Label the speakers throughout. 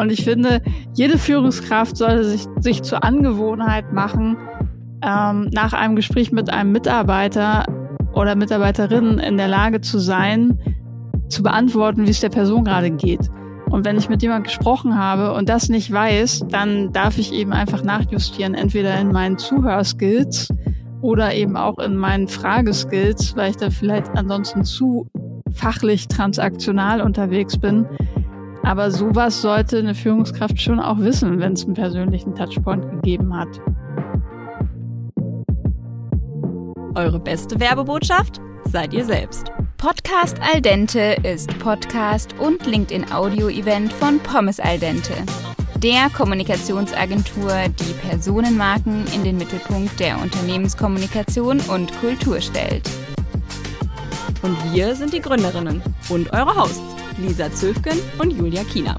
Speaker 1: Und ich finde, jede Führungskraft sollte sich, sich zur Angewohnheit machen, ähm, nach einem Gespräch mit einem Mitarbeiter oder Mitarbeiterin in der Lage zu sein, zu beantworten, wie es der Person gerade geht. Und wenn ich mit jemandem gesprochen habe und das nicht weiß, dann darf ich eben einfach nachjustieren, entweder in meinen Zuhörskills oder eben auch in meinen Frageskills, weil ich da vielleicht ansonsten zu fachlich transaktional unterwegs bin. Aber sowas sollte eine Führungskraft schon auch wissen, wenn es einen persönlichen Touchpoint gegeben hat.
Speaker 2: Eure beste Werbebotschaft seid ihr selbst.
Speaker 3: Podcast Al Dente ist Podcast und LinkedIn-Audio-Event von Pommes Al Dente. Der Kommunikationsagentur, die Personenmarken in den Mittelpunkt der Unternehmenskommunikation und Kultur stellt.
Speaker 2: Und wir sind die Gründerinnen und eure Hosts, Lisa Zöfgen und Julia Kiener.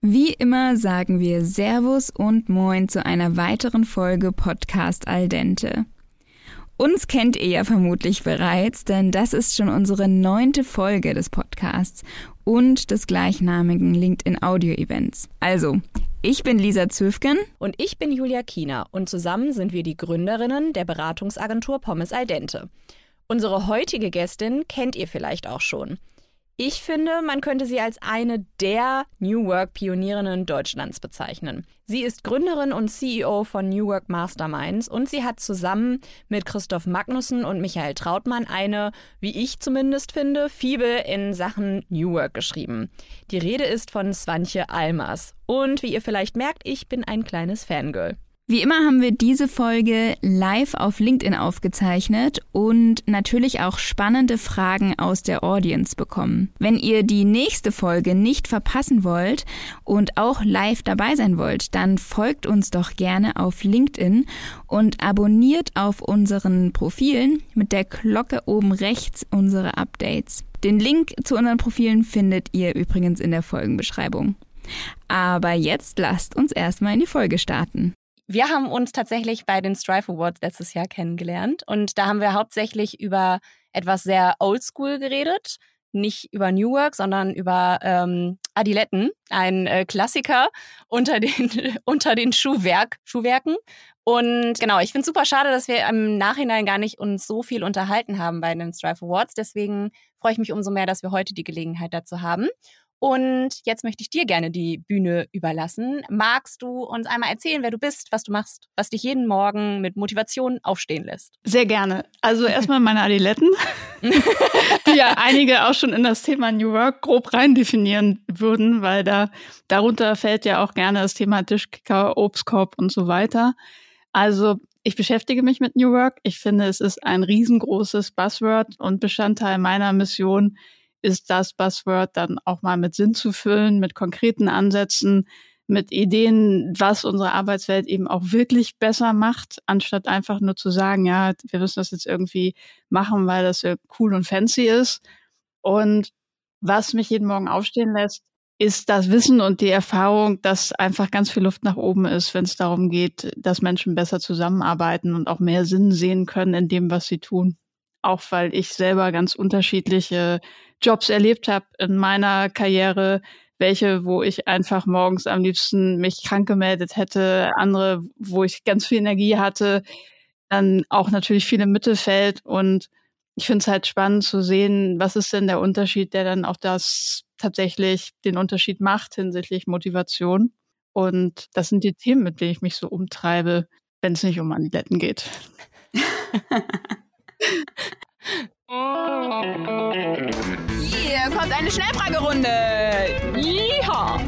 Speaker 3: Wie immer sagen wir Servus und Moin zu einer weiteren Folge Podcast Al Dente. Uns kennt ihr ja vermutlich bereits, denn das ist schon unsere neunte Folge des Podcasts und des gleichnamigen LinkedIn Audio Events. Also, ich bin Lisa Zöfgen.
Speaker 2: Und ich bin Julia Kiener und zusammen sind wir die Gründerinnen der Beratungsagentur Pommes Al Dente. Unsere heutige Gästin kennt ihr vielleicht auch schon. Ich finde, man könnte sie als eine der New Work-Pionierinnen Deutschlands bezeichnen. Sie ist Gründerin und CEO von New Work Masterminds und sie hat zusammen mit Christoph Magnussen und Michael Trautmann eine, wie ich zumindest finde, Fibel in Sachen New Work geschrieben. Die Rede ist von Swantje Almers. Und wie ihr vielleicht merkt, ich bin ein kleines Fangirl.
Speaker 3: Wie immer haben wir diese Folge live auf LinkedIn aufgezeichnet und natürlich auch spannende Fragen aus der Audience bekommen. Wenn ihr die nächste Folge nicht verpassen wollt und auch live dabei sein wollt, dann folgt uns doch gerne auf LinkedIn und abonniert auf unseren Profilen mit der Glocke oben rechts unsere Updates. Den Link zu unseren Profilen findet ihr übrigens in der Folgenbeschreibung. Aber jetzt lasst uns erstmal in die Folge starten.
Speaker 2: Wir haben uns tatsächlich bei den Strive Awards letztes Jahr kennengelernt und da haben wir hauptsächlich über etwas sehr Oldschool geredet. Nicht über New Work, sondern über ähm, Adiletten, ein äh, Klassiker unter den, unter den Schuhwerk, Schuhwerken. Und genau, ich finde super schade, dass wir im Nachhinein gar nicht uns so viel unterhalten haben bei den Strive Awards. Deswegen freue ich mich umso mehr, dass wir heute die Gelegenheit dazu haben. Und jetzt möchte ich dir gerne die Bühne überlassen. Magst du uns einmal erzählen, wer du bist, was du machst, was dich jeden Morgen mit Motivation aufstehen lässt?
Speaker 1: Sehr gerne. Also erstmal meine Adiletten, die ja einige auch schon in das Thema New Work grob rein definieren würden, weil da darunter fällt ja auch gerne das Thema Tischkicker, Obstkorb und so weiter. Also ich beschäftige mich mit New Work. Ich finde, es ist ein riesengroßes Buzzword und Bestandteil meiner Mission, ist das Buzzword dann auch mal mit Sinn zu füllen, mit konkreten Ansätzen, mit Ideen, was unsere Arbeitswelt eben auch wirklich besser macht, anstatt einfach nur zu sagen, ja, wir müssen das jetzt irgendwie machen, weil das cool und fancy ist. Und was mich jeden Morgen aufstehen lässt, ist das Wissen und die Erfahrung, dass einfach ganz viel Luft nach oben ist, wenn es darum geht, dass Menschen besser zusammenarbeiten und auch mehr Sinn sehen können in dem, was sie tun. Auch weil ich selber ganz unterschiedliche Jobs erlebt habe in meiner Karriere, welche, wo ich einfach morgens am liebsten mich krank gemeldet hätte, andere, wo ich ganz viel Energie hatte, dann auch natürlich viel im Mittelfeld und ich finde es halt spannend zu sehen, was ist denn der Unterschied, der dann auch das tatsächlich den Unterschied macht hinsichtlich Motivation. Und das sind die Themen, mit denen ich mich so umtreibe, wenn es nicht um Aniletten geht.
Speaker 3: Hier kommt eine Schnellfragerunde. Ja.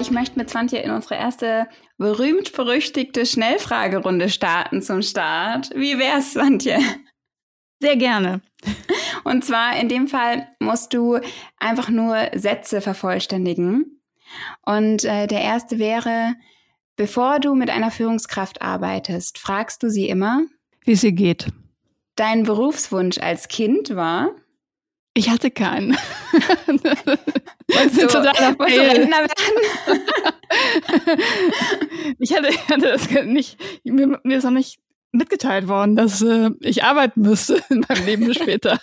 Speaker 3: Ich möchte mit Swantje in unsere erste berühmt-berüchtigte Schnellfragerunde starten zum Start. Wie wär's, Swantje?
Speaker 1: Sehr gerne.
Speaker 3: Und zwar in dem Fall musst du einfach nur Sätze vervollständigen. Und äh, der erste wäre, Bevor du mit einer Führungskraft arbeitest, fragst du sie immer,
Speaker 1: wie sie geht.
Speaker 3: Dein Berufswunsch als Kind war?
Speaker 1: Ich hatte keinen.
Speaker 3: Wolltest du, totaler wolltest du Rentner werden?
Speaker 1: ich hatte, hatte das nicht, mir, mir ist noch nicht mitgeteilt worden, dass äh, ich arbeiten müsste in meinem Leben später.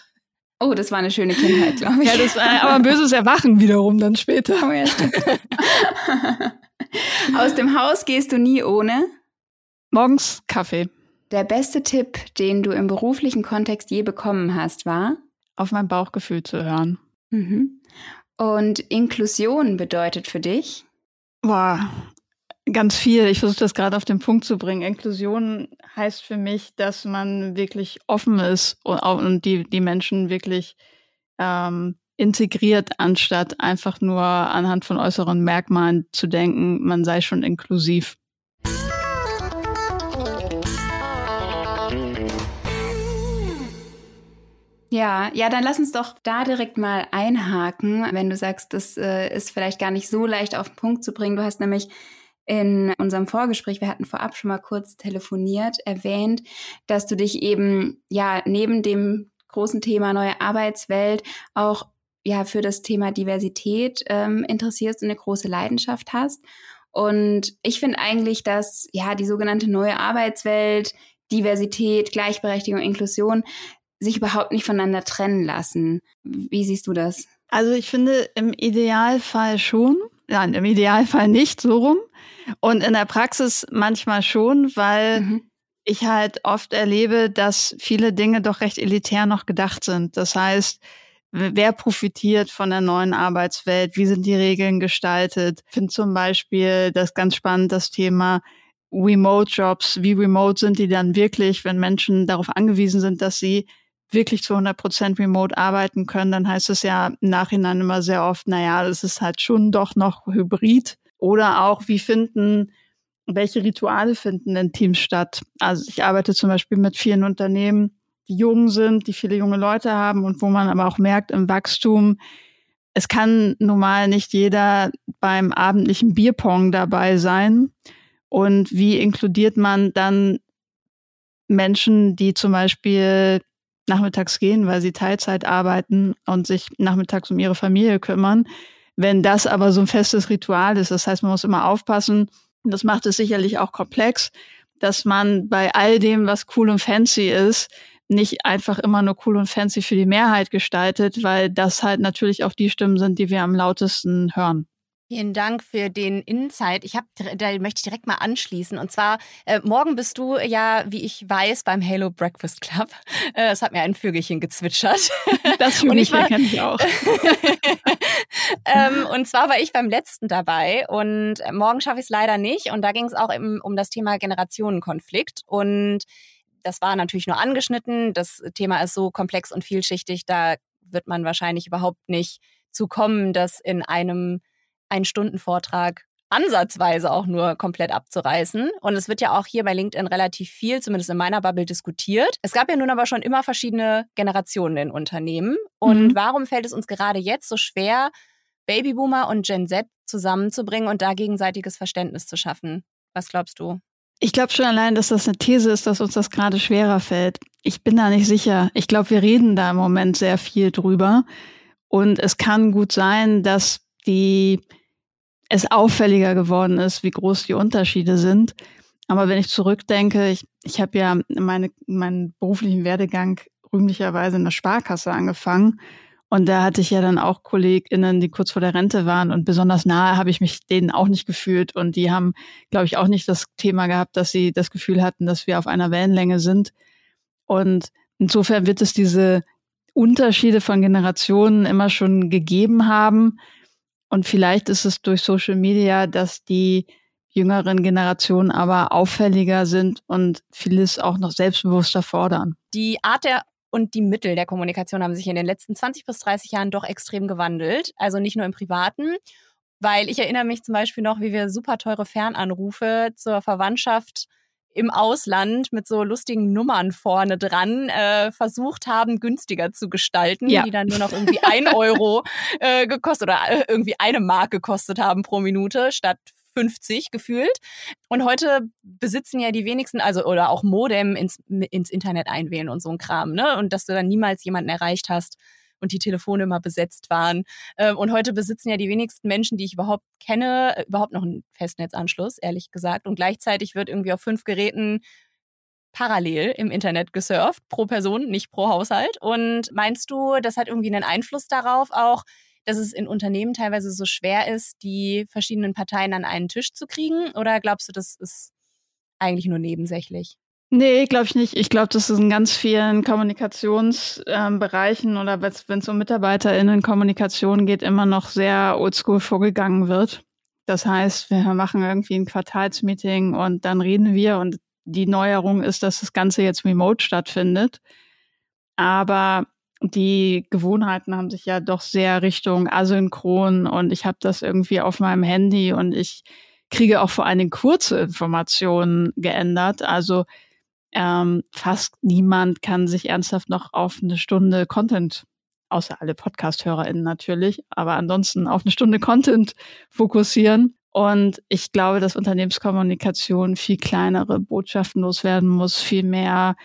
Speaker 3: Oh, das war eine schöne Kindheit, glaube ich.
Speaker 1: Ja, das war aber ein böses Erwachen wiederum dann später. Oh, ja,
Speaker 3: Aus dem Haus gehst du nie ohne?
Speaker 1: Morgens Kaffee.
Speaker 3: Der beste Tipp, den du im beruflichen Kontext je bekommen hast, war?
Speaker 1: Auf mein Bauchgefühl zu hören.
Speaker 3: Mhm. Und Inklusion bedeutet für dich?
Speaker 1: Boah, Ganz viel. Ich versuche das gerade auf den Punkt zu bringen. Inklusion heißt für mich, dass man wirklich offen ist und, und die, die Menschen wirklich ähm, integriert, anstatt einfach nur anhand von äußeren Merkmalen zu denken, man sei schon inklusiv.
Speaker 3: Ja, ja, dann lass uns doch da direkt mal einhaken, wenn du sagst, das äh, ist vielleicht gar nicht so leicht auf den Punkt zu bringen. Du hast nämlich in unserem Vorgespräch, wir hatten vorab schon mal kurz telefoniert, erwähnt, dass du dich eben ja neben dem großen Thema neue Arbeitswelt auch ja für das Thema Diversität ähm, interessierst und eine große Leidenschaft hast. Und ich finde eigentlich, dass ja die sogenannte neue Arbeitswelt, Diversität, Gleichberechtigung, Inklusion sich überhaupt nicht voneinander trennen lassen. Wie siehst du das?
Speaker 1: Also ich finde im Idealfall schon. Nein, im Idealfall nicht so rum. Und in der Praxis manchmal schon, weil mhm. ich halt oft erlebe, dass viele Dinge doch recht elitär noch gedacht sind. Das heißt, wer profitiert von der neuen Arbeitswelt? Wie sind die Regeln gestaltet? Ich finde zum Beispiel das ganz spannend, das Thema Remote Jobs. Wie remote sind die dann wirklich, wenn Menschen darauf angewiesen sind, dass sie wirklich zu 100 Prozent remote arbeiten können, dann heißt es ja im Nachhinein immer sehr oft, naja, das ist halt schon doch noch hybrid. Oder auch, wie finden, welche Rituale finden in Teams statt? Also ich arbeite zum Beispiel mit vielen Unternehmen, die jung sind, die viele junge Leute haben und wo man aber auch merkt im Wachstum, es kann normal nicht jeder beim abendlichen Bierpong dabei sein. Und wie inkludiert man dann Menschen, die zum Beispiel nachmittags gehen, weil sie Teilzeit arbeiten und sich nachmittags um ihre Familie kümmern? Wenn das aber so ein festes Ritual ist, das heißt, man muss immer aufpassen, und das macht es sicherlich auch komplex, dass man bei all dem, was cool und fancy ist, nicht einfach immer nur cool und fancy für die Mehrheit gestaltet, weil das halt natürlich auch die Stimmen sind, die wir am lautesten hören.
Speaker 2: Vielen Dank für den Insight. Ich habe, da möchte ich direkt mal anschließen. Und zwar, äh, morgen bist du ja, wie ich weiß, beim Halo Breakfast Club. Äh, es hat mir ein Vögelchen gezwitschert.
Speaker 1: Das Vögelchen kenne ich auch.
Speaker 2: ähm, und zwar war ich beim letzten dabei und morgen schaffe ich es leider nicht. Und da ging es auch im, um das Thema Generationenkonflikt. Und das war natürlich nur angeschnitten. Das Thema ist so komplex und vielschichtig, da wird man wahrscheinlich überhaupt nicht zu kommen, dass in einem einen Stunden Vortrag ansatzweise auch nur komplett abzureißen. Und es wird ja auch hier bei LinkedIn relativ viel, zumindest in meiner Bubble, diskutiert. Es gab ja nun aber schon immer verschiedene Generationen in Unternehmen. Und mhm. warum fällt es uns gerade jetzt so schwer, Babyboomer und Gen Z zusammenzubringen und da gegenseitiges Verständnis zu schaffen? Was glaubst du?
Speaker 1: Ich glaube schon allein, dass das eine These ist, dass uns das gerade schwerer fällt. Ich bin da nicht sicher. Ich glaube, wir reden da im Moment sehr viel drüber. Und es kann gut sein, dass die es auffälliger geworden ist, wie groß die Unterschiede sind. Aber wenn ich zurückdenke, ich, ich habe ja meine, meinen beruflichen Werdegang rühmlicherweise in der Sparkasse angefangen. Und da hatte ich ja dann auch KollegInnen, die kurz vor der Rente waren und besonders nahe habe ich mich denen auch nicht gefühlt. Und die haben, glaube ich, auch nicht das Thema gehabt, dass sie das Gefühl hatten, dass wir auf einer Wellenlänge sind. Und insofern wird es diese Unterschiede von Generationen immer schon gegeben haben. Und vielleicht ist es durch Social Media, dass die jüngeren Generationen aber auffälliger sind und vieles auch noch selbstbewusster fordern.
Speaker 2: Die Art der und die Mittel der Kommunikation haben sich in den letzten 20 bis 30 Jahren doch extrem gewandelt. Also nicht nur im Privaten, weil ich erinnere mich zum Beispiel noch, wie wir super teure Fernanrufe zur Verwandtschaft im Ausland mit so lustigen Nummern vorne dran äh, versucht haben, günstiger zu gestalten, ja. die dann nur noch irgendwie ein Euro äh, gekostet oder äh, irgendwie eine Mark gekostet haben pro Minute statt 50 gefühlt. Und heute besitzen ja die wenigsten, also oder auch Modem ins, ins Internet einwählen und so ein Kram, ne? Und dass du dann niemals jemanden erreicht hast, und die Telefone immer besetzt waren. Ähm, und heute besitzen ja die wenigsten Menschen, die ich überhaupt kenne, äh, überhaupt noch einen Festnetzanschluss, ehrlich gesagt. Und gleichzeitig wird irgendwie auf fünf Geräten parallel im Internet gesurft, pro Person, nicht pro Haushalt. Und meinst du, das hat irgendwie einen Einfluss darauf auch, dass es in Unternehmen teilweise so schwer ist, die verschiedenen Parteien an einen Tisch zu kriegen? Oder glaubst du, das ist eigentlich nur nebensächlich?
Speaker 1: Nee, glaube ich nicht. Ich glaube, das ist in ganz vielen Kommunikationsbereichen ähm, oder wenn es um MitarbeiterInnen-Kommunikation geht, immer noch sehr oldschool vorgegangen wird. Das heißt, wir machen irgendwie ein Quartalsmeeting und dann reden wir und die Neuerung ist, dass das Ganze jetzt remote stattfindet. Aber die Gewohnheiten haben sich ja doch sehr Richtung asynchron und ich habe das irgendwie auf meinem Handy und ich kriege auch vor allen Dingen kurze Informationen geändert. Also ähm, fast niemand kann sich ernsthaft noch auf eine Stunde Content, außer alle Podcast-HörerInnen natürlich, aber ansonsten auf eine Stunde Content fokussieren. Und ich glaube, dass Unternehmenskommunikation viel kleinere Botschaften loswerden muss, viel mehr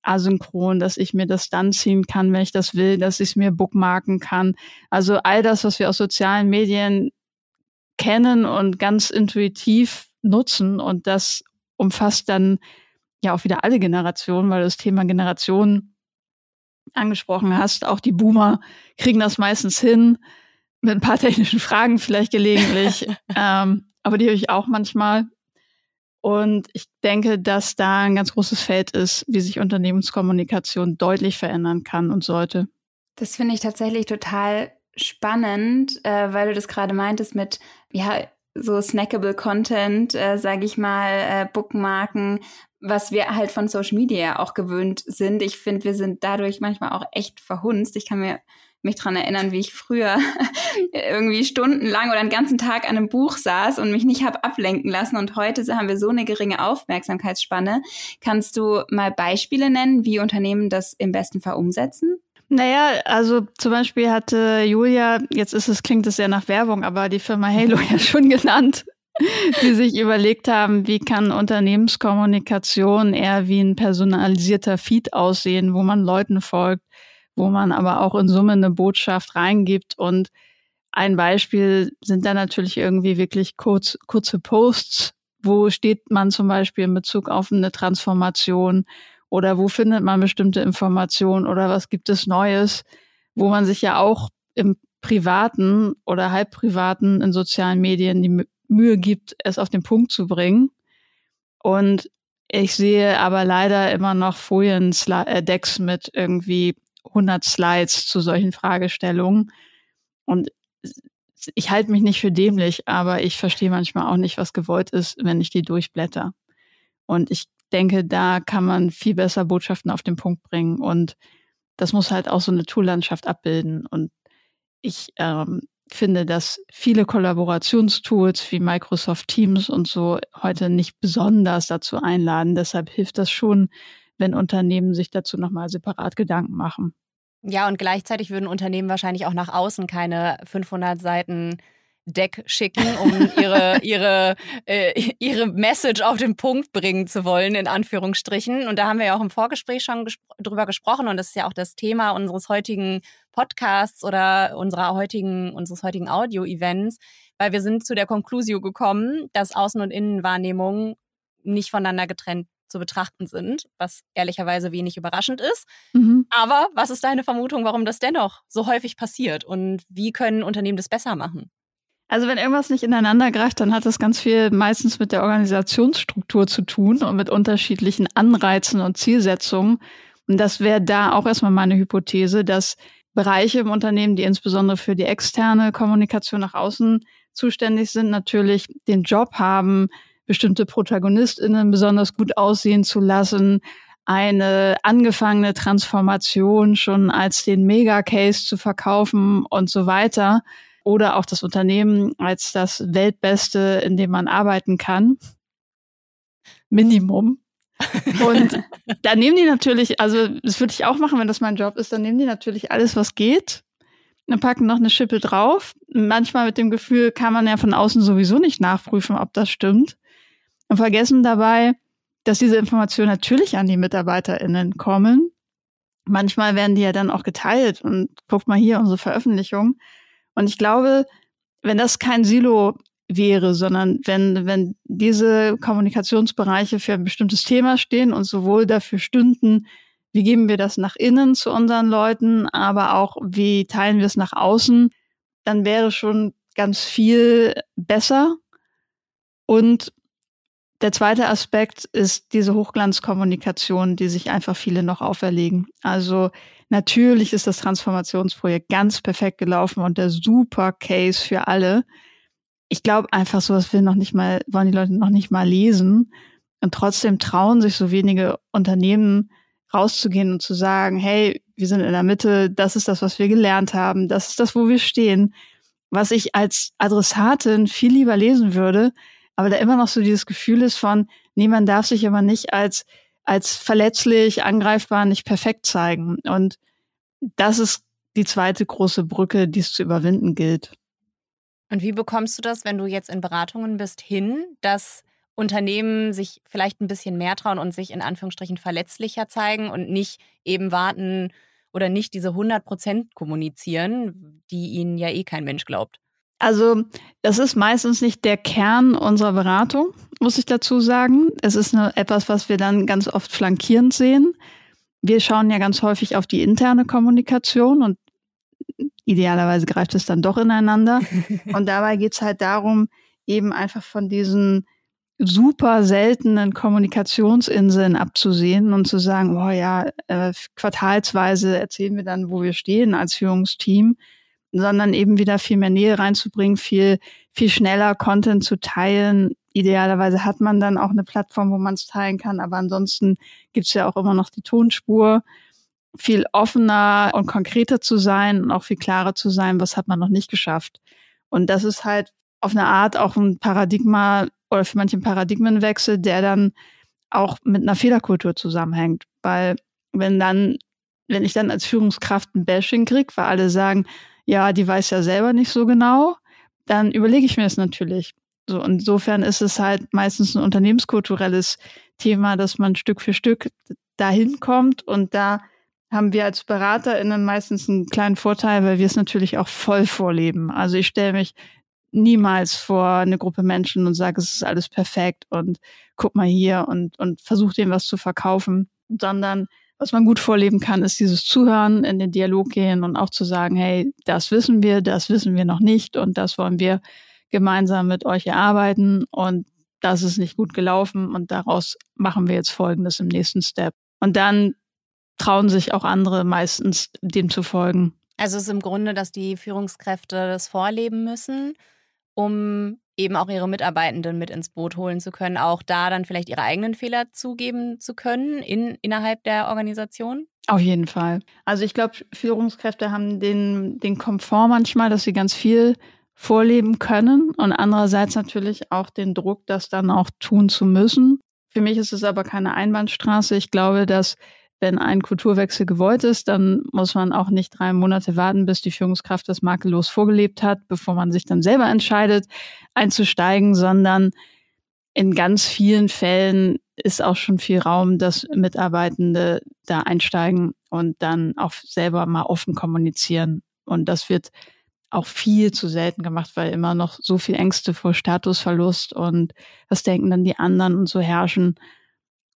Speaker 1: asynchron, dass ich mir das dann ziehen kann, wenn ich das will, dass ich es mir bookmarken kann. Also all das, was wir aus sozialen Medien kennen und ganz intuitiv nutzen und das umfasst dann ja auch wieder alle Generationen, weil du das Thema Generation angesprochen hast. Auch die Boomer kriegen das meistens hin, mit ein paar technischen Fragen vielleicht gelegentlich. ähm, aber die habe ich auch manchmal. Und ich denke, dass da ein ganz großes Feld ist, wie sich Unternehmenskommunikation deutlich verändern kann und sollte.
Speaker 3: Das finde ich tatsächlich total spannend, äh, weil du das gerade meintest mit, ja, so snackable Content, äh, sage ich mal, äh, Bookmarken, was wir halt von Social Media auch gewöhnt sind. Ich finde, wir sind dadurch manchmal auch echt verhunzt. Ich kann mir mich dran erinnern, wie ich früher irgendwie stundenlang oder einen ganzen Tag an einem Buch saß und mich nicht habe ablenken lassen. Und heute haben wir so eine geringe Aufmerksamkeitsspanne. Kannst du mal Beispiele nennen, wie Unternehmen das im besten Fall umsetzen?
Speaker 1: Naja, also zum Beispiel hatte Julia, jetzt ist es, klingt es sehr nach Werbung, aber die Firma Halo ja schon genannt, die sich überlegt haben, wie kann Unternehmenskommunikation eher wie ein personalisierter Feed aussehen, wo man Leuten folgt, wo man aber auch in Summe eine Botschaft reingibt. Und ein Beispiel sind da natürlich irgendwie wirklich kurz, kurze Posts. Wo steht man zum Beispiel in Bezug auf eine Transformation? Oder wo findet man bestimmte Informationen? Oder was gibt es Neues? Wo man sich ja auch im privaten oder halbprivaten in sozialen Medien die Mühe gibt, es auf den Punkt zu bringen. Und ich sehe aber leider immer noch Folien-Decks mit irgendwie 100 Slides zu solchen Fragestellungen. Und ich halte mich nicht für dämlich, aber ich verstehe manchmal auch nicht, was gewollt ist, wenn ich die durchblätter. Und ich denke, da kann man viel besser Botschaften auf den Punkt bringen. Und das muss halt auch so eine Toollandschaft abbilden. Und ich ähm, finde, dass viele Kollaborationstools wie Microsoft Teams und so heute nicht besonders dazu einladen. Deshalb hilft das schon, wenn Unternehmen sich dazu nochmal separat Gedanken machen.
Speaker 2: Ja, und gleichzeitig würden Unternehmen wahrscheinlich auch nach außen keine 500 Seiten Deck schicken, um ihre, ihre, äh, ihre Message auf den Punkt bringen zu wollen, in Anführungsstrichen. Und da haben wir ja auch im Vorgespräch schon gespr drüber gesprochen und das ist ja auch das Thema unseres heutigen Podcasts oder unserer heutigen, unseres heutigen Audio-Events, weil wir sind zu der Konklusio gekommen, dass Außen- und Innenwahrnehmung nicht voneinander getrennt zu betrachten sind, was ehrlicherweise wenig überraschend ist. Mhm. Aber was ist deine Vermutung, warum das dennoch so häufig passiert und wie können Unternehmen das besser machen?
Speaker 1: Also wenn irgendwas nicht ineinander greift, dann hat das ganz viel meistens mit der Organisationsstruktur zu tun und mit unterschiedlichen Anreizen und Zielsetzungen. Und das wäre da auch erstmal meine Hypothese, dass Bereiche im Unternehmen, die insbesondere für die externe Kommunikation nach außen zuständig sind, natürlich den Job haben, bestimmte ProtagonistInnen besonders gut aussehen zu lassen, eine angefangene Transformation schon als den Mega-Case zu verkaufen und so weiter oder auch das Unternehmen als das Weltbeste, in dem man arbeiten kann. Minimum. Und da nehmen die natürlich, also das würde ich auch machen, wenn das mein Job ist, dann nehmen die natürlich alles, was geht, und packen noch eine Schippe drauf. Manchmal mit dem Gefühl, kann man ja von außen sowieso nicht nachprüfen, ob das stimmt. Und vergessen dabei, dass diese Informationen natürlich an die MitarbeiterInnen kommen manchmal werden die ja dann auch geteilt und guckt mal hier unsere Veröffentlichung. Und ich glaube, wenn das kein Silo wäre, sondern wenn, wenn diese Kommunikationsbereiche für ein bestimmtes Thema stehen und sowohl dafür stünden, wie geben wir das nach innen zu unseren Leuten, aber auch wie teilen wir es nach außen, dann wäre schon ganz viel besser. Und der zweite Aspekt ist diese Hochglanzkommunikation, die sich einfach viele noch auferlegen. Also natürlich ist das Transformationsprojekt ganz perfekt gelaufen und der super Case für alle. Ich glaube einfach, sowas will noch nicht mal, wollen die Leute noch nicht mal lesen. Und trotzdem trauen sich so wenige Unternehmen rauszugehen und zu sagen, hey, wir sind in der Mitte, das ist das, was wir gelernt haben, das ist das, wo wir stehen was ich als Adressatin viel lieber lesen würde, aber da immer noch so dieses Gefühl ist von, nee, man darf sich aber nicht als, als verletzlich, angreifbar, nicht perfekt zeigen. Und das ist die zweite große Brücke, die es zu überwinden gilt.
Speaker 2: Und wie bekommst du das, wenn du jetzt in Beratungen bist, hin, dass Unternehmen sich vielleicht ein bisschen mehr trauen und sich in Anführungsstrichen verletzlicher zeigen und nicht eben warten, oder nicht diese 100 Prozent kommunizieren, die ihnen ja eh kein Mensch glaubt?
Speaker 1: Also, das ist meistens nicht der Kern unserer Beratung, muss ich dazu sagen. Es ist eine, etwas, was wir dann ganz oft flankierend sehen. Wir schauen ja ganz häufig auf die interne Kommunikation und idealerweise greift es dann doch ineinander. und dabei geht es halt darum, eben einfach von diesen super seltenen Kommunikationsinseln abzusehen und zu sagen, oh ja, äh, quartalsweise erzählen wir dann, wo wir stehen als Führungsteam, sondern eben wieder viel mehr Nähe reinzubringen, viel, viel schneller Content zu teilen. Idealerweise hat man dann auch eine Plattform, wo man es teilen kann, aber ansonsten gibt's ja auch immer noch die Tonspur. Viel offener und konkreter zu sein und auch viel klarer zu sein, was hat man noch nicht geschafft. Und das ist halt auf eine Art auch ein Paradigma, oder für manche ein Paradigmenwechsel, der dann auch mit einer Fehlerkultur zusammenhängt. Weil wenn dann, wenn ich dann als Führungskraft ein Bashing kriege, weil alle sagen, ja, die weiß ja selber nicht so genau, dann überlege ich mir das natürlich. So, insofern ist es halt meistens ein unternehmenskulturelles Thema, dass man Stück für Stück dahin kommt und da haben wir als BeraterInnen meistens einen kleinen Vorteil, weil wir es natürlich auch voll vorleben. Also ich stelle mich niemals vor eine Gruppe Menschen und sage, es ist alles perfekt und guck mal hier und, und versuche dem was zu verkaufen, sondern was man gut vorleben kann, ist dieses Zuhören, in den Dialog gehen und auch zu sagen, hey, das wissen wir, das wissen wir noch nicht und das wollen wir gemeinsam mit euch erarbeiten und das ist nicht gut gelaufen und daraus machen wir jetzt Folgendes im nächsten Step. Und dann trauen sich auch andere meistens dem zu folgen.
Speaker 2: Also es ist im Grunde, dass die Führungskräfte das vorleben müssen um eben auch ihre Mitarbeitenden mit ins Boot holen zu können, auch da dann vielleicht ihre eigenen Fehler zugeben zu können in, innerhalb der Organisation?
Speaker 1: Auf jeden Fall. Also ich glaube, Führungskräfte haben den, den Komfort manchmal, dass sie ganz viel vorleben können und andererseits natürlich auch den Druck, das dann auch tun zu müssen. Für mich ist es aber keine Einbahnstraße. Ich glaube, dass wenn ein Kulturwechsel gewollt ist, dann muss man auch nicht drei Monate warten, bis die Führungskraft das makellos vorgelebt hat, bevor man sich dann selber entscheidet, einzusteigen, sondern in ganz vielen Fällen ist auch schon viel Raum, dass Mitarbeitende da einsteigen und dann auch selber mal offen kommunizieren. Und das wird auch viel zu selten gemacht, weil immer noch so viel Ängste vor Statusverlust und was denken dann die anderen und so herrschen.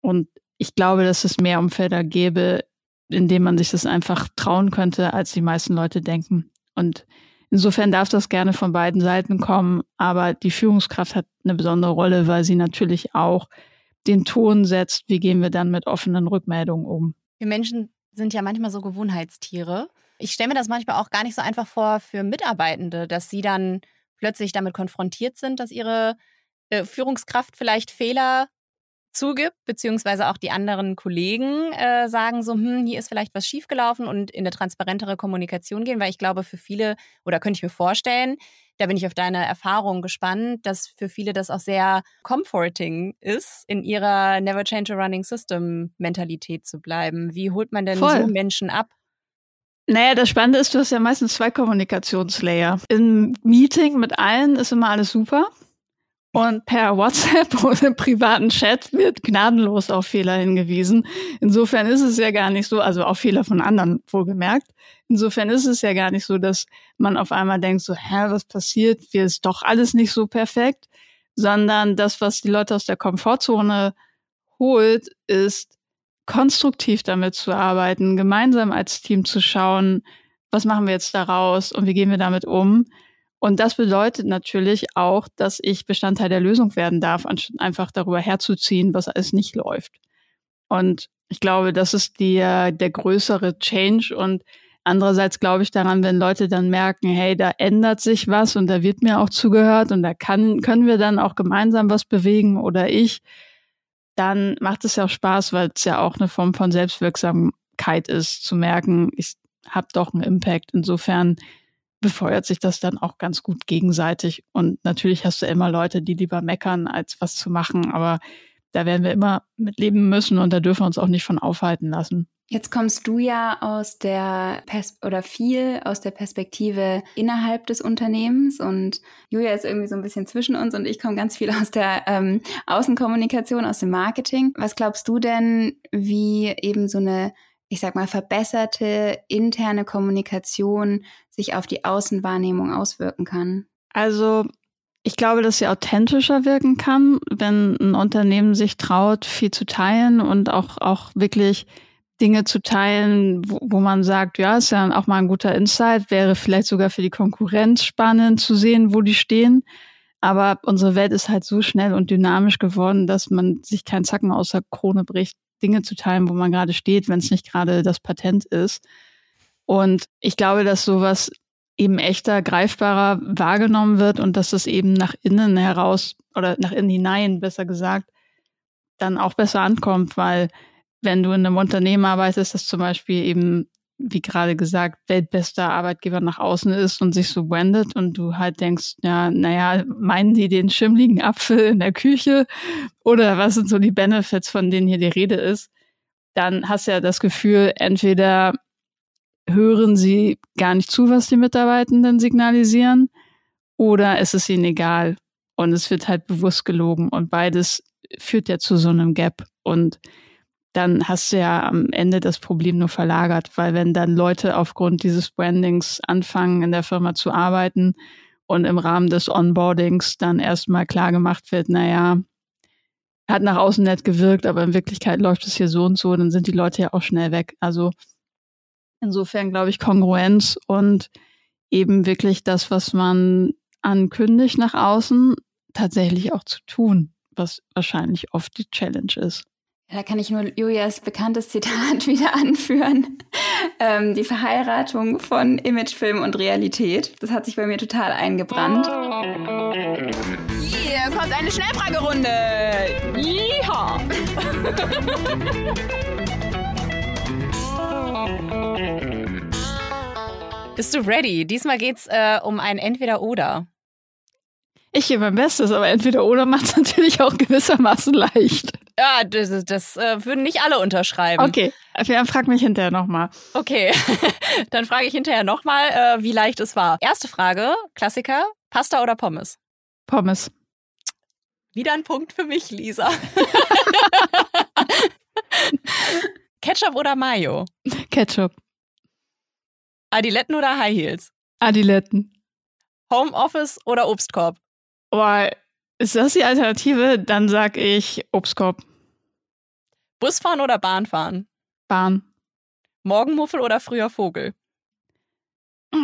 Speaker 1: Und ich glaube, dass es mehr Umfelder gäbe, in denen man sich das einfach trauen könnte, als die meisten Leute denken. Und insofern darf das gerne von beiden Seiten kommen, aber die Führungskraft hat eine besondere Rolle, weil sie natürlich auch den Ton setzt, wie gehen wir dann mit offenen Rückmeldungen um.
Speaker 2: Wir Menschen sind ja manchmal so Gewohnheitstiere. Ich stelle mir das manchmal auch gar nicht so einfach vor für Mitarbeitende, dass sie dann plötzlich damit konfrontiert sind, dass ihre äh, Führungskraft vielleicht Fehler zugibt, beziehungsweise auch die anderen Kollegen äh, sagen so, hm, hier ist vielleicht was schiefgelaufen und in eine transparentere Kommunikation gehen, weil ich glaube, für viele, oder könnte ich mir vorstellen, da bin ich auf deine Erfahrung gespannt, dass für viele das auch sehr comforting ist, in ihrer Never Change a Running System Mentalität zu bleiben. Wie holt man denn Voll. so Menschen ab?
Speaker 1: Naja, das Spannende ist, du hast ja meistens zwei Kommunikationslayer. Im Meeting mit allen ist immer alles super. Und per WhatsApp oder privaten Chat wird gnadenlos auf Fehler hingewiesen. Insofern ist es ja gar nicht so, also auf Fehler von anderen wohlgemerkt. Insofern ist es ja gar nicht so, dass man auf einmal denkt, so, hä, was passiert? Wir ist doch alles nicht so perfekt, sondern das, was die Leute aus der Komfortzone holt, ist konstruktiv damit zu arbeiten, gemeinsam als Team zu schauen, was machen wir jetzt daraus und wie gehen wir damit um und das bedeutet natürlich auch, dass ich Bestandteil der Lösung werden darf, anstatt einfach darüber herzuziehen, was alles nicht läuft. Und ich glaube, das ist die, der größere Change. Und andererseits glaube ich daran, wenn Leute dann merken, hey, da ändert sich was und da wird mir auch zugehört und da kann, können wir dann auch gemeinsam was bewegen oder ich, dann macht es ja auch Spaß, weil es ja auch eine Form von Selbstwirksamkeit ist, zu merken, ich habe doch einen Impact. Insofern befeuert sich das dann auch ganz gut gegenseitig. Und natürlich hast du immer Leute, die lieber meckern, als was zu machen. Aber da werden wir immer mit leben müssen und da dürfen wir uns auch nicht von aufhalten lassen.
Speaker 3: Jetzt kommst du ja aus der Pers oder viel aus der Perspektive innerhalb des Unternehmens und Julia ist irgendwie so ein bisschen zwischen uns und ich komme ganz viel aus der ähm, Außenkommunikation, aus dem Marketing. Was glaubst du denn, wie eben so eine ich sag mal, verbesserte interne Kommunikation sich auf die Außenwahrnehmung auswirken kann?
Speaker 1: Also ich glaube, dass sie authentischer wirken kann, wenn ein Unternehmen sich traut, viel zu teilen und auch, auch wirklich Dinge zu teilen, wo, wo man sagt, ja, ist ja auch mal ein guter Insight, wäre vielleicht sogar für die Konkurrenz spannend zu sehen, wo die stehen. Aber unsere Welt ist halt so schnell und dynamisch geworden, dass man sich keinen Zacken aus der Krone bricht, Dinge zu teilen, wo man gerade steht, wenn es nicht gerade das Patent ist. Und ich glaube, dass sowas eben echter, greifbarer wahrgenommen wird und dass es eben nach innen heraus oder nach innen hinein, besser gesagt, dann auch besser ankommt, weil wenn du in einem Unternehmen arbeitest, das zum Beispiel eben, wie gerade gesagt, weltbester Arbeitgeber nach außen ist und sich so brandet und du halt denkst, ja, naja, meinen die den schimmligen Apfel in der Küche oder was sind so die Benefits, von denen hier die Rede ist, dann hast du ja das Gefühl, entweder hören sie gar nicht zu, was die Mitarbeitenden signalisieren, oder es ist ihnen egal und es wird halt bewusst gelogen und beides führt ja zu so einem Gap und dann hast du ja am Ende das Problem nur verlagert, weil wenn dann Leute aufgrund dieses Brandings anfangen, in der Firma zu arbeiten und im Rahmen des Onboardings dann erstmal klar gemacht wird, naja, hat nach außen nett gewirkt, aber in Wirklichkeit läuft es hier so und so, dann sind die Leute ja auch schnell weg. Also insofern glaube ich Kongruenz und eben wirklich das, was man ankündigt nach außen, tatsächlich auch zu tun, was wahrscheinlich oft die Challenge ist.
Speaker 3: Da kann ich nur Julias bekanntes Zitat wieder anführen. Ähm, die Verheiratung von Imagefilm und Realität. Das hat sich bei mir total eingebrannt.
Speaker 2: Hier kommt eine Schnellfragerunde. Yeehaw. Bist du ready? Diesmal geht's äh, um ein Entweder-Oder.
Speaker 1: Ich gebe mein Bestes, aber entweder oder macht es natürlich auch gewissermaßen leicht.
Speaker 2: Ja, das, das äh, würden nicht alle unterschreiben.
Speaker 1: Okay, dann frag mich hinterher nochmal.
Speaker 2: Okay, dann frage ich hinterher nochmal, äh, wie leicht es war. Erste Frage, Klassiker, Pasta oder Pommes?
Speaker 1: Pommes.
Speaker 2: Wieder ein Punkt für mich, Lisa. Ketchup oder Mayo?
Speaker 1: Ketchup.
Speaker 2: Adiletten oder High Heels?
Speaker 1: Adiletten.
Speaker 2: Homeoffice oder Obstkorb?
Speaker 1: Boah, ist das die Alternative? Dann sag ich Obstkorb.
Speaker 2: Busfahren oder Bahnfahren?
Speaker 1: Bahn.
Speaker 2: Morgenmuffel oder früher Vogel?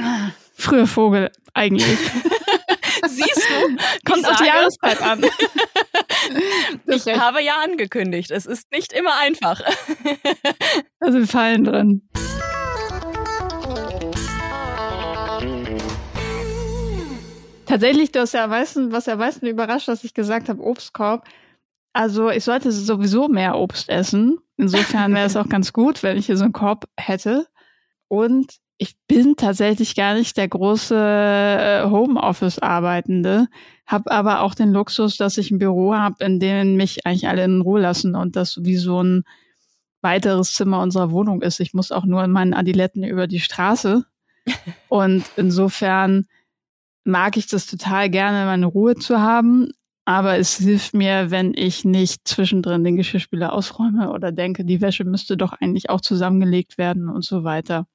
Speaker 1: Früher Vogel, eigentlich.
Speaker 2: Siehst du?
Speaker 1: Kommt auf die Jahreszeit an.
Speaker 2: ich habe ja angekündigt, es ist nicht immer einfach.
Speaker 1: da sind Fallen drin. Tatsächlich, du hast ja am meisten, was ja am meisten überrascht, dass ich gesagt habe, Obstkorb. Also ich sollte sowieso mehr Obst essen. Insofern wäre es auch ganz gut, wenn ich hier so einen Korb hätte. Und ich bin tatsächlich gar nicht der große äh, Homeoffice-Arbeitende, habe aber auch den Luxus, dass ich ein Büro habe, in dem mich eigentlich alle in Ruhe lassen und das wie so ein weiteres Zimmer unserer Wohnung ist. Ich muss auch nur in meinen Adiletten über die Straße. Und insofern mag ich das total gerne, meine Ruhe zu haben. Aber es hilft mir, wenn ich nicht zwischendrin den Geschirrspüler ausräume oder denke, die Wäsche müsste doch eigentlich auch zusammengelegt werden und so weiter.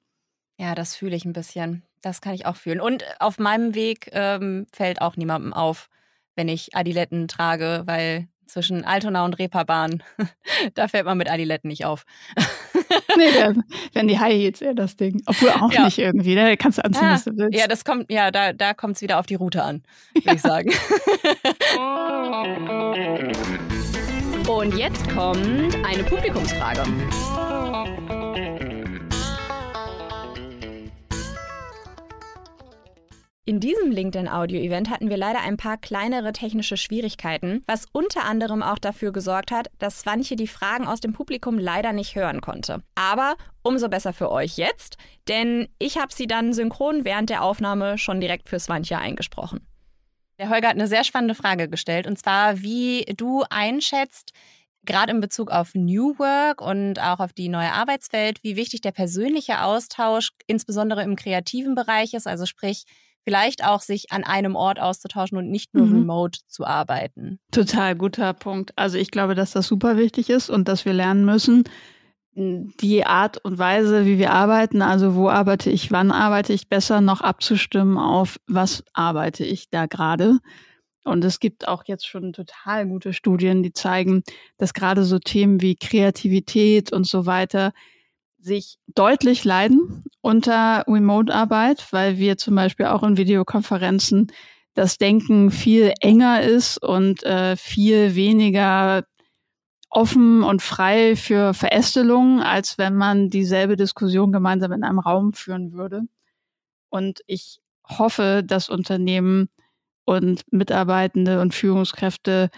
Speaker 2: Ja, das fühle ich ein bisschen. Das kann ich auch fühlen. Und auf meinem Weg ähm, fällt auch niemandem auf, wenn ich Adiletten trage, weil zwischen Altona und Reeperbahn, da fällt man mit Adiletten nicht auf.
Speaker 1: nee, wenn die High Heels eher das Ding. Obwohl auch ja. nicht irgendwie, da kannst du anziehen,
Speaker 2: ja,
Speaker 1: was du willst.
Speaker 2: Ja, das kommt, ja, da, da kommt es wieder auf die Route an, würde ja. ich sagen. und jetzt kommt eine Publikumsfrage. In diesem LinkedIn-Audio-Event hatten wir leider ein paar kleinere technische Schwierigkeiten, was unter anderem auch dafür gesorgt hat, dass Svanche die Fragen aus dem Publikum leider nicht hören konnte. Aber umso besser für euch jetzt, denn ich habe sie dann synchron während der Aufnahme schon direkt für Svanche eingesprochen. Der Holger hat eine sehr spannende Frage gestellt, und zwar, wie du einschätzt, gerade in Bezug auf New Work und auch auf die neue Arbeitswelt, wie wichtig der persönliche Austausch, insbesondere im kreativen Bereich ist, also sprich, vielleicht auch sich an einem Ort auszutauschen und nicht nur mhm. remote zu arbeiten.
Speaker 1: Total guter Punkt. Also ich glaube, dass das super wichtig ist und dass wir lernen müssen, die Art und Weise, wie wir arbeiten, also wo arbeite ich, wann arbeite ich, besser noch abzustimmen auf, was arbeite ich da gerade. Und es gibt auch jetzt schon total gute Studien, die zeigen, dass gerade so Themen wie Kreativität und so weiter sich deutlich leiden unter Remote-Arbeit, weil wir zum Beispiel auch in Videokonferenzen das Denken viel enger ist und äh, viel weniger offen und frei für Verästelungen, als wenn man dieselbe Diskussion gemeinsam in einem Raum führen würde. Und ich hoffe, dass Unternehmen und Mitarbeitende und Führungskräfte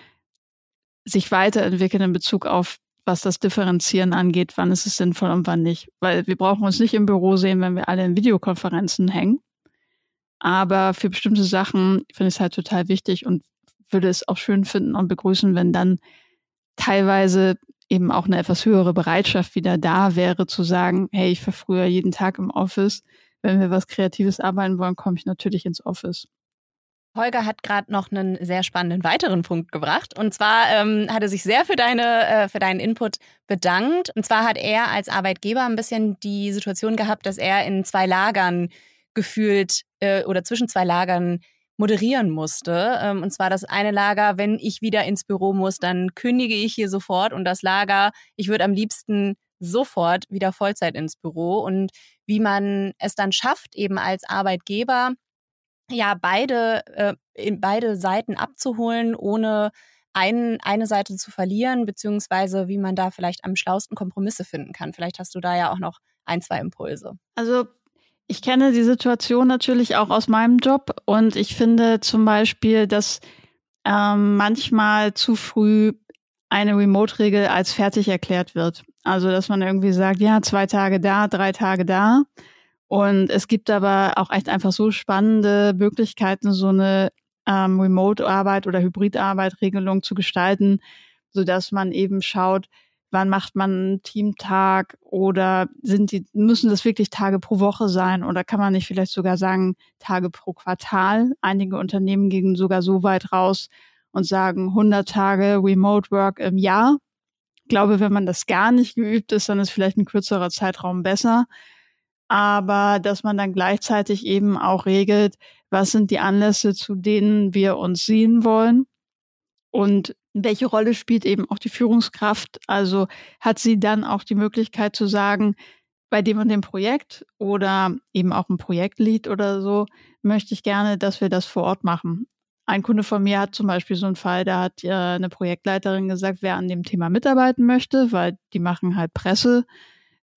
Speaker 1: sich weiterentwickeln in Bezug auf was das Differenzieren angeht, wann ist es sinnvoll und wann nicht. Weil wir brauchen uns nicht im Büro sehen, wenn wir alle in Videokonferenzen hängen. Aber für bestimmte Sachen finde ich es halt total wichtig und würde es auch schön finden und begrüßen, wenn dann teilweise eben auch eine etwas höhere Bereitschaft wieder da wäre, zu sagen, hey, ich verfrühe jeden Tag im Office. Wenn wir was Kreatives arbeiten wollen, komme ich natürlich ins Office.
Speaker 2: Holger hat gerade noch einen sehr spannenden weiteren Punkt gebracht. Und zwar ähm, hat er sich sehr für, deine, äh, für deinen Input bedankt. Und zwar hat er als Arbeitgeber ein bisschen die Situation gehabt, dass er in zwei Lagern gefühlt äh, oder zwischen zwei Lagern moderieren musste. Ähm, und zwar das eine Lager, wenn ich wieder ins Büro muss, dann kündige ich hier sofort. Und das Lager, ich würde am liebsten sofort wieder Vollzeit ins Büro. Und wie man es dann schafft, eben als Arbeitgeber ja beide, äh, in beide Seiten abzuholen, ohne ein, eine Seite zu verlieren, beziehungsweise wie man da vielleicht am schlausten Kompromisse finden kann. Vielleicht hast du da ja auch noch ein, zwei Impulse.
Speaker 1: Also ich kenne die Situation natürlich auch aus meinem Job und ich finde zum Beispiel, dass ähm, manchmal zu früh eine Remote-Regel als fertig erklärt wird. Also dass man irgendwie sagt, ja, zwei Tage da, drei Tage da. Und es gibt aber auch echt einfach so spannende Möglichkeiten, so eine ähm, Remote-Arbeit oder Hybrid-Arbeit-Regelung zu gestalten, so dass man eben schaut, wann macht man einen Teamtag oder sind die, müssen das wirklich Tage pro Woche sein oder kann man nicht vielleicht sogar sagen Tage pro Quartal? Einige Unternehmen gehen sogar so weit raus und sagen 100 Tage Remote Work im Jahr. Ich glaube, wenn man das gar nicht geübt ist, dann ist vielleicht ein kürzerer Zeitraum besser aber dass man dann gleichzeitig eben auch regelt, was sind die Anlässe, zu denen wir uns sehen wollen und welche Rolle spielt eben auch die Führungskraft? Also hat sie dann auch die Möglichkeit zu sagen, bei dem und dem Projekt oder eben auch ein Projektlied oder so, möchte ich gerne, dass wir das vor Ort machen. Ein Kunde von mir hat zum Beispiel so einen Fall, da hat äh, eine Projektleiterin gesagt, wer an dem Thema mitarbeiten möchte, weil die machen halt Presse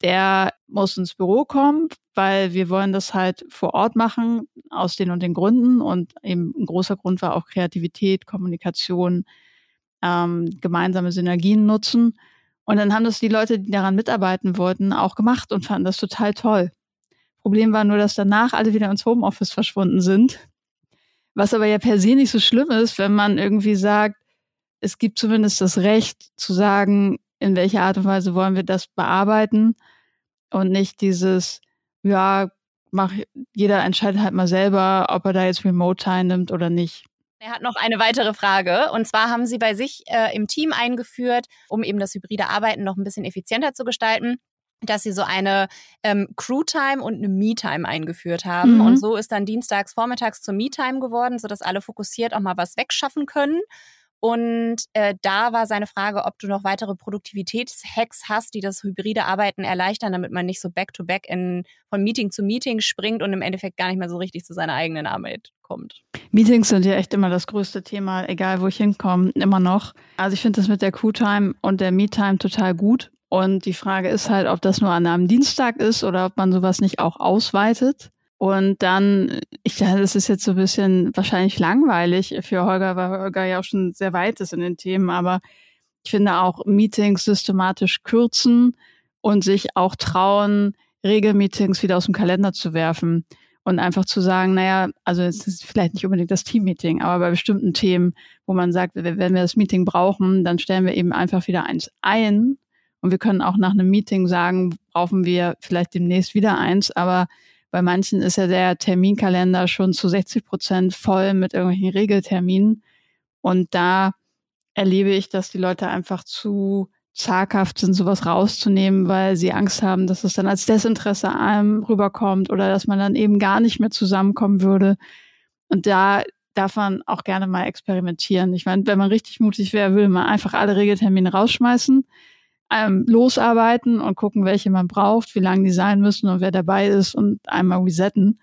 Speaker 1: der muss ins Büro kommen, weil wir wollen das halt vor Ort machen, aus den und den Gründen. Und eben ein großer Grund war auch Kreativität, Kommunikation, ähm, gemeinsame Synergien nutzen. Und dann haben das die Leute, die daran mitarbeiten wollten, auch gemacht und fanden das total toll. Problem war nur, dass danach alle wieder ins Homeoffice verschwunden sind. Was aber ja per se nicht so schlimm ist, wenn man irgendwie sagt, es gibt zumindest das Recht zu sagen, in welcher Art und Weise wollen wir das bearbeiten und nicht dieses, ja, mach, jeder entscheidet halt mal selber, ob er da jetzt Remote teilnimmt oder nicht.
Speaker 2: Er hat noch eine weitere Frage. Und zwar haben Sie bei sich äh, im Team eingeführt, um eben das hybride Arbeiten noch ein bisschen effizienter zu gestalten, dass Sie so eine ähm, Crew-Time und eine Me-Time eingeführt haben. Mhm. Und so ist dann dienstags vormittags zur Me-Time geworden, sodass alle fokussiert auch mal was wegschaffen können. Und äh, da war seine Frage, ob du noch weitere Produktivitätshacks hast, die das hybride Arbeiten erleichtern, damit man nicht so back-to-back -back von Meeting zu Meeting springt und im Endeffekt gar nicht mehr so richtig zu seiner eigenen Arbeit kommt.
Speaker 1: Meetings sind ja echt immer das größte Thema, egal wo ich hinkomme, immer noch. Also ich finde das mit der Crew-Time und der Me-Time total gut. Und die Frage ist halt, ob das nur an einem Dienstag ist oder ob man sowas nicht auch ausweitet. Und dann, ich dachte, das ist jetzt so ein bisschen wahrscheinlich langweilig für Holger, weil Holger ja auch schon sehr weit ist in den Themen, aber ich finde auch Meetings systematisch kürzen und sich auch trauen, Regelmeetings wieder aus dem Kalender zu werfen und einfach zu sagen, naja, also es ist vielleicht nicht unbedingt das Teammeeting, aber bei bestimmten Themen, wo man sagt, wenn wir das Meeting brauchen, dann stellen wir eben einfach wieder eins ein und wir können auch nach einem Meeting sagen, brauchen wir vielleicht demnächst wieder eins, aber bei manchen ist ja der Terminkalender schon zu 60 Prozent voll mit irgendwelchen Regelterminen. Und da erlebe ich, dass die Leute einfach zu zaghaft sind, sowas rauszunehmen, weil sie Angst haben, dass es dann als Desinteresse einem rüberkommt oder dass man dann eben gar nicht mehr zusammenkommen würde. Und da darf man auch gerne mal experimentieren. Ich meine, wenn man richtig mutig wäre, würde man einfach alle Regeltermine rausschmeißen ähm, losarbeiten und gucken, welche man braucht, wie lange die sein müssen und wer dabei ist und einmal resetten.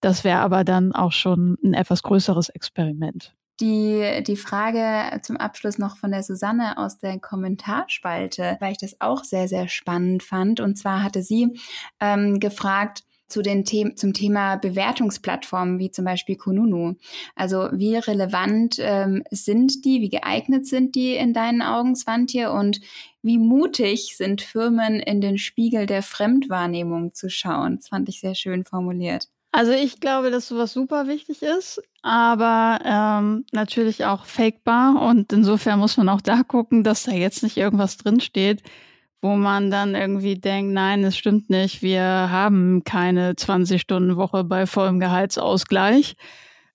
Speaker 1: Das wäre aber dann auch schon ein etwas größeres Experiment.
Speaker 3: Die, die Frage zum Abschluss noch von der Susanne aus der Kommentarspalte, weil ich das auch sehr, sehr spannend fand. Und zwar hatte sie ähm, gefragt, zu den Themen, zum Thema Bewertungsplattformen wie zum Beispiel Kununu. Also wie relevant ähm, sind die, wie geeignet sind die in deinen Augen, Swantje, und wie mutig sind Firmen in den Spiegel der Fremdwahrnehmung zu schauen? Das fand ich sehr schön formuliert.
Speaker 1: Also ich glaube, dass sowas super wichtig ist, aber ähm, natürlich auch fakebar und insofern muss man auch da gucken, dass da jetzt nicht irgendwas drinsteht, wo man dann irgendwie denkt, nein, es stimmt nicht, wir haben keine 20-Stunden-Woche bei vollem Gehaltsausgleich.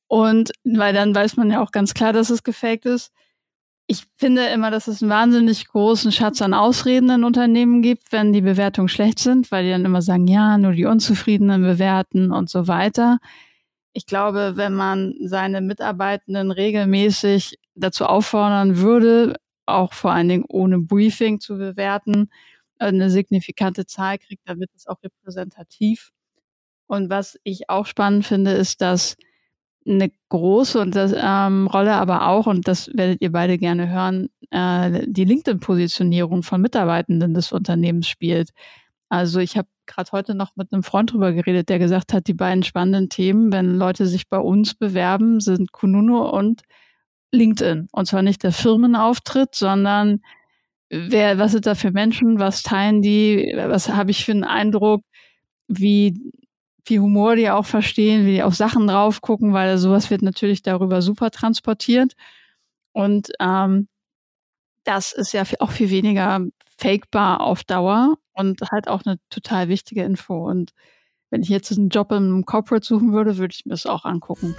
Speaker 1: Und weil dann weiß man ja auch ganz klar, dass es gefaked ist ich finde immer, dass es einen wahnsinnig großen Schatz an Ausreden in Unternehmen gibt, wenn die Bewertungen schlecht sind, weil die dann immer sagen, ja, nur die Unzufriedenen bewerten und so weiter. Ich glaube, wenn man seine Mitarbeitenden regelmäßig dazu auffordern würde, auch vor allen Dingen ohne Briefing zu bewerten, eine signifikante Zahl kriegt, dann wird es auch repräsentativ. Und was ich auch spannend finde, ist, dass eine große und das, ähm, Rolle aber auch, und das werdet ihr beide gerne hören, äh, die LinkedIn-Positionierung von Mitarbeitenden des Unternehmens spielt. Also ich habe gerade heute noch mit einem Freund drüber geredet, der gesagt hat, die beiden spannenden Themen, wenn Leute sich bei uns bewerben, sind Kununu und LinkedIn. Und zwar nicht der Firmenauftritt, sondern wer, was sind da für Menschen, was teilen die, was habe ich für einen Eindruck, wie wie Humor die auch verstehen, wie die auf Sachen drauf gucken, weil sowas wird natürlich darüber super transportiert. Und ähm, das ist ja auch viel weniger fakebar auf Dauer und halt auch eine total wichtige Info. Und wenn ich jetzt einen Job im Corporate suchen würde, würde ich mir das auch angucken.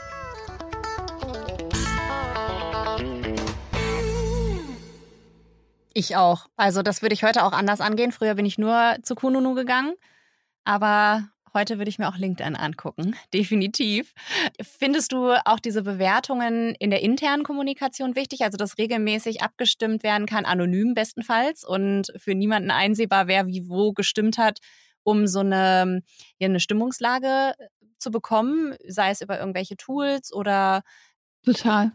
Speaker 2: Ich auch. Also das würde ich heute auch anders angehen. Früher bin ich nur zu Kununu gegangen. Aber Heute würde ich mir auch LinkedIn angucken, definitiv. Findest du auch diese Bewertungen in der internen Kommunikation wichtig, also dass regelmäßig abgestimmt werden kann, anonym bestenfalls und für niemanden einsehbar, wer wie wo gestimmt hat, um so eine, ja, eine Stimmungslage zu bekommen, sei es über irgendwelche Tools oder
Speaker 1: Total.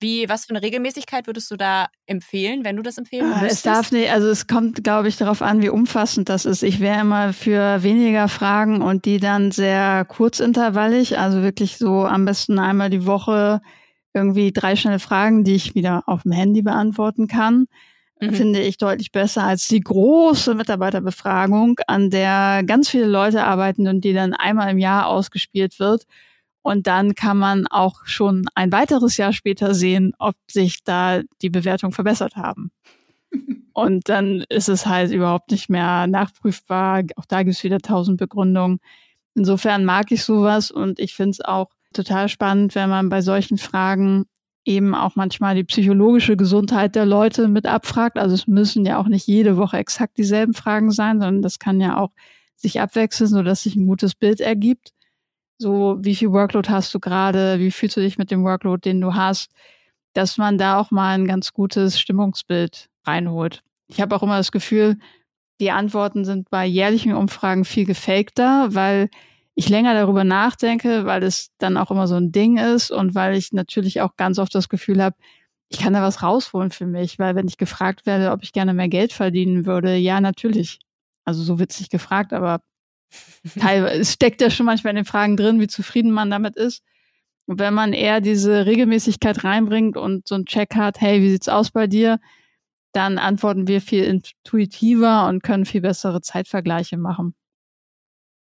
Speaker 2: Wie, was für eine Regelmäßigkeit würdest du da empfehlen, wenn du das empfehlen würdest?
Speaker 1: Es darf nicht, also es kommt, glaube ich, darauf an, wie umfassend das ist. Ich wäre immer für weniger Fragen und die dann sehr kurzintervallig, also wirklich so am besten einmal die Woche irgendwie drei schnelle Fragen, die ich wieder auf dem Handy beantworten kann. Mhm. Finde ich deutlich besser als die große Mitarbeiterbefragung, an der ganz viele Leute arbeiten und die dann einmal im Jahr ausgespielt wird und dann kann man auch schon ein weiteres Jahr später sehen, ob sich da die Bewertungen verbessert haben. Und dann ist es halt überhaupt nicht mehr nachprüfbar. Auch da gibt es wieder tausend Begründungen. Insofern mag ich sowas und ich finde es auch total spannend, wenn man bei solchen Fragen eben auch manchmal die psychologische Gesundheit der Leute mit abfragt. Also es müssen ja auch nicht jede Woche exakt dieselben Fragen sein, sondern das kann ja auch sich abwechseln, sodass sich ein gutes Bild ergibt. So, wie viel Workload hast du gerade? Wie fühlst du dich mit dem Workload, den du hast? Dass man da auch mal ein ganz gutes Stimmungsbild reinholt. Ich habe auch immer das Gefühl, die Antworten sind bei jährlichen Umfragen viel gefakter, weil ich länger darüber nachdenke, weil es dann auch immer so ein Ding ist und weil ich natürlich auch ganz oft das Gefühl habe, ich kann da was rausholen für mich, weil wenn ich gefragt werde, ob ich gerne mehr Geld verdienen würde, ja, natürlich. Also so witzig gefragt, aber teilweise es steckt ja schon manchmal in den Fragen drin, wie zufrieden man damit ist. Und wenn man eher diese Regelmäßigkeit reinbringt und so einen Check hat, hey, wie sieht's aus bei dir? Dann antworten wir viel intuitiver und können viel bessere Zeitvergleiche machen.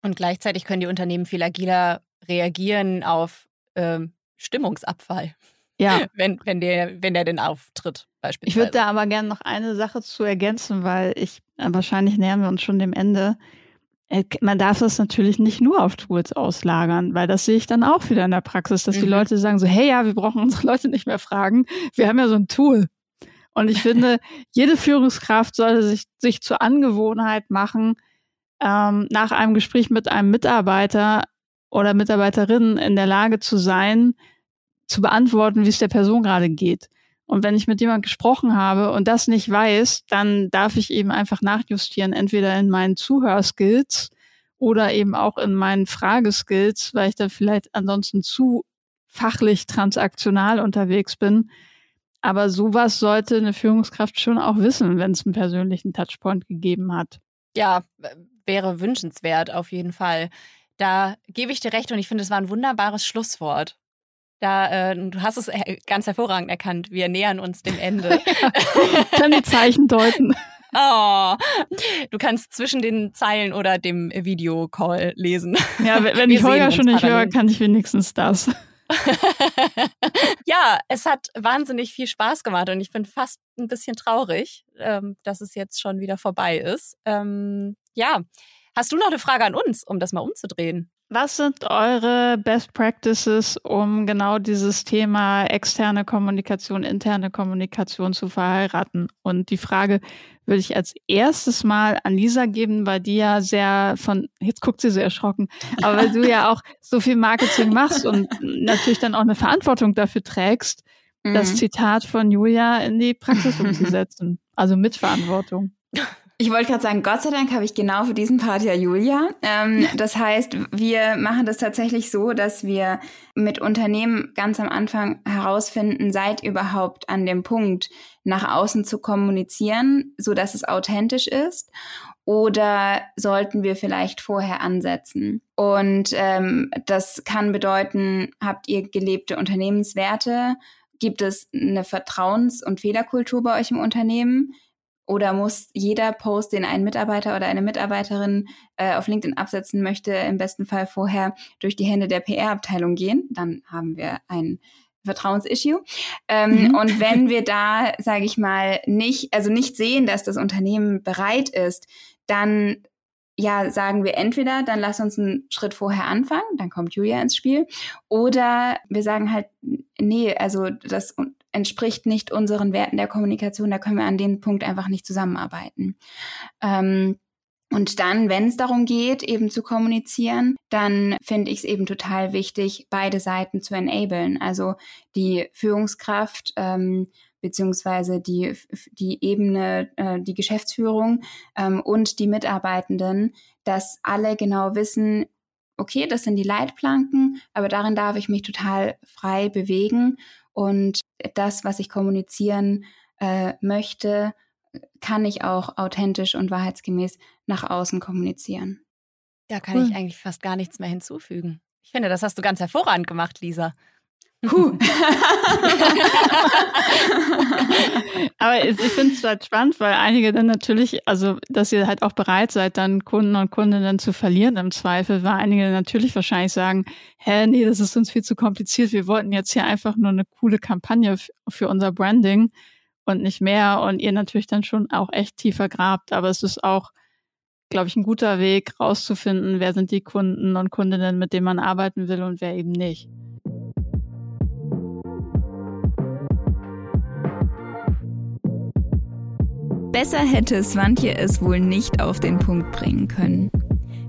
Speaker 2: Und gleichzeitig können die Unternehmen viel agiler reagieren auf ähm, Stimmungsabfall. Ja. Wenn, wenn, der, wenn der denn auftritt, beispielsweise.
Speaker 1: Ich würde da aber gerne noch eine Sache zu ergänzen, weil ich, äh, wahrscheinlich nähern wir uns schon dem Ende. Äh, man darf das natürlich nicht nur auf Tools auslagern, weil das sehe ich dann auch wieder in der Praxis, dass mhm. die Leute sagen so, hey ja, wir brauchen unsere Leute nicht mehr fragen. Wir haben ja so ein Tool. Und ich finde, jede Führungskraft sollte sich, sich zur Angewohnheit machen, ähm, nach einem Gespräch mit einem Mitarbeiter oder Mitarbeiterin in der Lage zu sein, zu beantworten, wie es der Person gerade geht. Und wenn ich mit jemand gesprochen habe und das nicht weiß, dann darf ich eben einfach nachjustieren, entweder in meinen Zuhörskills oder eben auch in meinen Frageskills, weil ich dann vielleicht ansonsten zu fachlich transaktional unterwegs bin. Aber sowas sollte eine Führungskraft schon auch wissen, wenn es einen persönlichen Touchpoint gegeben hat.
Speaker 2: Ja, wäre wünschenswert auf jeden Fall. Da gebe ich dir recht und ich finde, es war ein wunderbares Schlusswort. Da, äh, du hast es ganz hervorragend erkannt. Wir nähern uns dem Ende.
Speaker 1: ich kann die Zeichen deuten.
Speaker 2: Oh, du kannst zwischen den Zeilen oder dem Videocall lesen.
Speaker 1: Ja, wenn ich Holger schon nicht höre, kann ich wenigstens das.
Speaker 2: ja, es hat wahnsinnig viel Spaß gemacht und ich bin fast ein bisschen traurig, ähm, dass es jetzt schon wieder vorbei ist. Ähm, ja, hast du noch eine Frage an uns, um das mal umzudrehen?
Speaker 1: Was sind eure Best Practices, um genau dieses Thema externe Kommunikation, interne Kommunikation zu verheiraten? Und die Frage würde ich als erstes mal an Lisa geben, weil die ja sehr von, jetzt guckt sie so erschrocken, aber weil du ja auch so viel Marketing machst und natürlich dann auch eine Verantwortung dafür trägst, mhm. das Zitat von Julia in die Praxis umzusetzen. Also mit Verantwortung.
Speaker 3: Ich wollte gerade sagen, Gott sei Dank habe ich genau für diesen Part ja Julia. Ähm, das heißt, wir machen das tatsächlich so, dass wir mit Unternehmen ganz am Anfang herausfinden, seid überhaupt an dem Punkt, nach außen zu kommunizieren, so dass es authentisch ist. Oder sollten wir vielleicht vorher ansetzen? Und ähm, das kann bedeuten, habt ihr gelebte Unternehmenswerte? Gibt es eine Vertrauens- und Fehlerkultur bei euch im Unternehmen? Oder muss jeder Post, den ein Mitarbeiter oder eine Mitarbeiterin äh, auf LinkedIn absetzen möchte, im besten Fall vorher durch die Hände der PR-Abteilung gehen? Dann haben wir ein Vertrauensissue. Ähm, mhm. Und wenn wir da, sage ich mal, nicht, also nicht sehen, dass das Unternehmen bereit ist, dann ja, sagen wir entweder, dann lass uns einen Schritt vorher anfangen, dann kommt Julia ins Spiel, oder wir sagen halt, nee, also das entspricht nicht unseren Werten der Kommunikation, da können wir an dem Punkt einfach nicht zusammenarbeiten. Ähm, und dann, wenn es darum geht, eben zu kommunizieren, dann finde ich es eben total wichtig, beide Seiten zu enablen. Also die Führungskraft ähm, beziehungsweise die, die Ebene, äh, die Geschäftsführung ähm, und die Mitarbeitenden, dass alle genau wissen, okay, das sind die Leitplanken, aber darin darf ich mich total frei bewegen und das, was ich kommunizieren äh, möchte, kann ich auch authentisch und wahrheitsgemäß nach außen kommunizieren.
Speaker 2: Da kann hm. ich eigentlich fast gar nichts mehr hinzufügen. Ich finde, das hast du ganz hervorragend gemacht, Lisa.
Speaker 1: Huh. Aber ich finde es halt spannend, weil einige dann natürlich, also dass ihr halt auch bereit seid, dann Kunden und Kundinnen zu verlieren im Zweifel, weil einige natürlich wahrscheinlich sagen, hä, nee, das ist uns viel zu kompliziert. Wir wollten jetzt hier einfach nur eine coole Kampagne für unser Branding und nicht mehr. Und ihr natürlich dann schon auch echt tiefer grabt. Aber es ist auch, glaube ich, ein guter Weg, rauszufinden, wer sind die Kunden und Kundinnen, mit denen man arbeiten will und wer eben nicht.
Speaker 3: Besser hätte Swantje es wohl nicht auf den Punkt bringen können.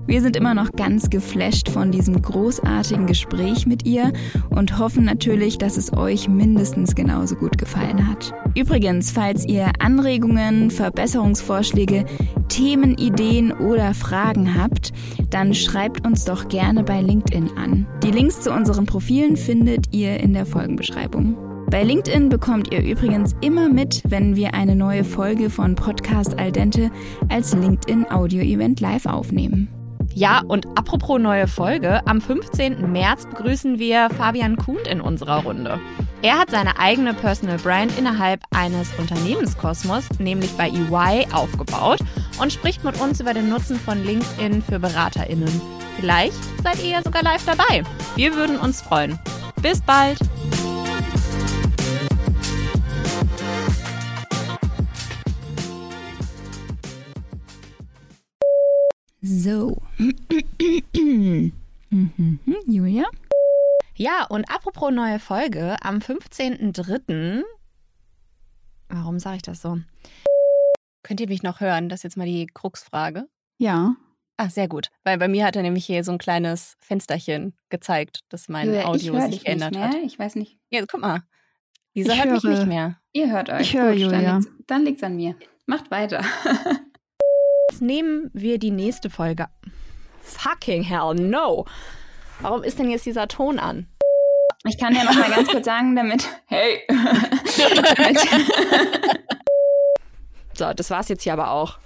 Speaker 3: Wir sind immer noch ganz geflasht von diesem großartigen Gespräch mit ihr und hoffen natürlich, dass es euch mindestens genauso gut gefallen hat. Übrigens, falls ihr Anregungen, Verbesserungsvorschläge, Themenideen oder Fragen habt, dann schreibt uns doch gerne bei LinkedIn an. Die Links zu unseren Profilen findet ihr in der Folgenbeschreibung. Bei LinkedIn bekommt ihr übrigens immer mit, wenn wir eine neue Folge von Podcast Al Dente als LinkedIn Audio Event live aufnehmen.
Speaker 2: Ja, und apropos neue Folge, am 15. März begrüßen wir Fabian Kuhn in unserer Runde. Er hat seine eigene Personal Brand innerhalb eines Unternehmenskosmos, nämlich bei EY, aufgebaut und spricht mit uns über den Nutzen von LinkedIn für BeraterInnen. Vielleicht seid ihr ja sogar live dabei. Wir würden uns freuen. Bis bald!
Speaker 3: So. Julia?
Speaker 2: Ja, und apropos neue Folge, am 15.03. Warum sage ich das so? Könnt ihr mich noch hören? Das ist jetzt mal die Kruxfrage.
Speaker 1: Ja.
Speaker 2: Ah, sehr gut. Weil bei mir hat er nämlich hier so ein kleines Fensterchen gezeigt, dass mein
Speaker 4: Julia,
Speaker 2: Audio
Speaker 4: höre
Speaker 2: sich geändert
Speaker 4: nicht mehr.
Speaker 2: hat.
Speaker 4: Ich weiß nicht.
Speaker 2: Ja, guck mal. Lisa
Speaker 1: Ich
Speaker 2: hört mich
Speaker 1: höre-
Speaker 2: nicht mehr.
Speaker 4: Ihr hört euch.
Speaker 1: Ich höre Julia.
Speaker 4: Dann dann liegt's an mir. Macht weiter.
Speaker 2: Jetzt nehmen wir die nächste Folge. Fucking hell, no. Warum ist denn jetzt dieser Ton an?
Speaker 4: Ich kann ja noch mal ganz kurz sagen, damit. Hey!
Speaker 2: So, das war's jetzt hier aber auch.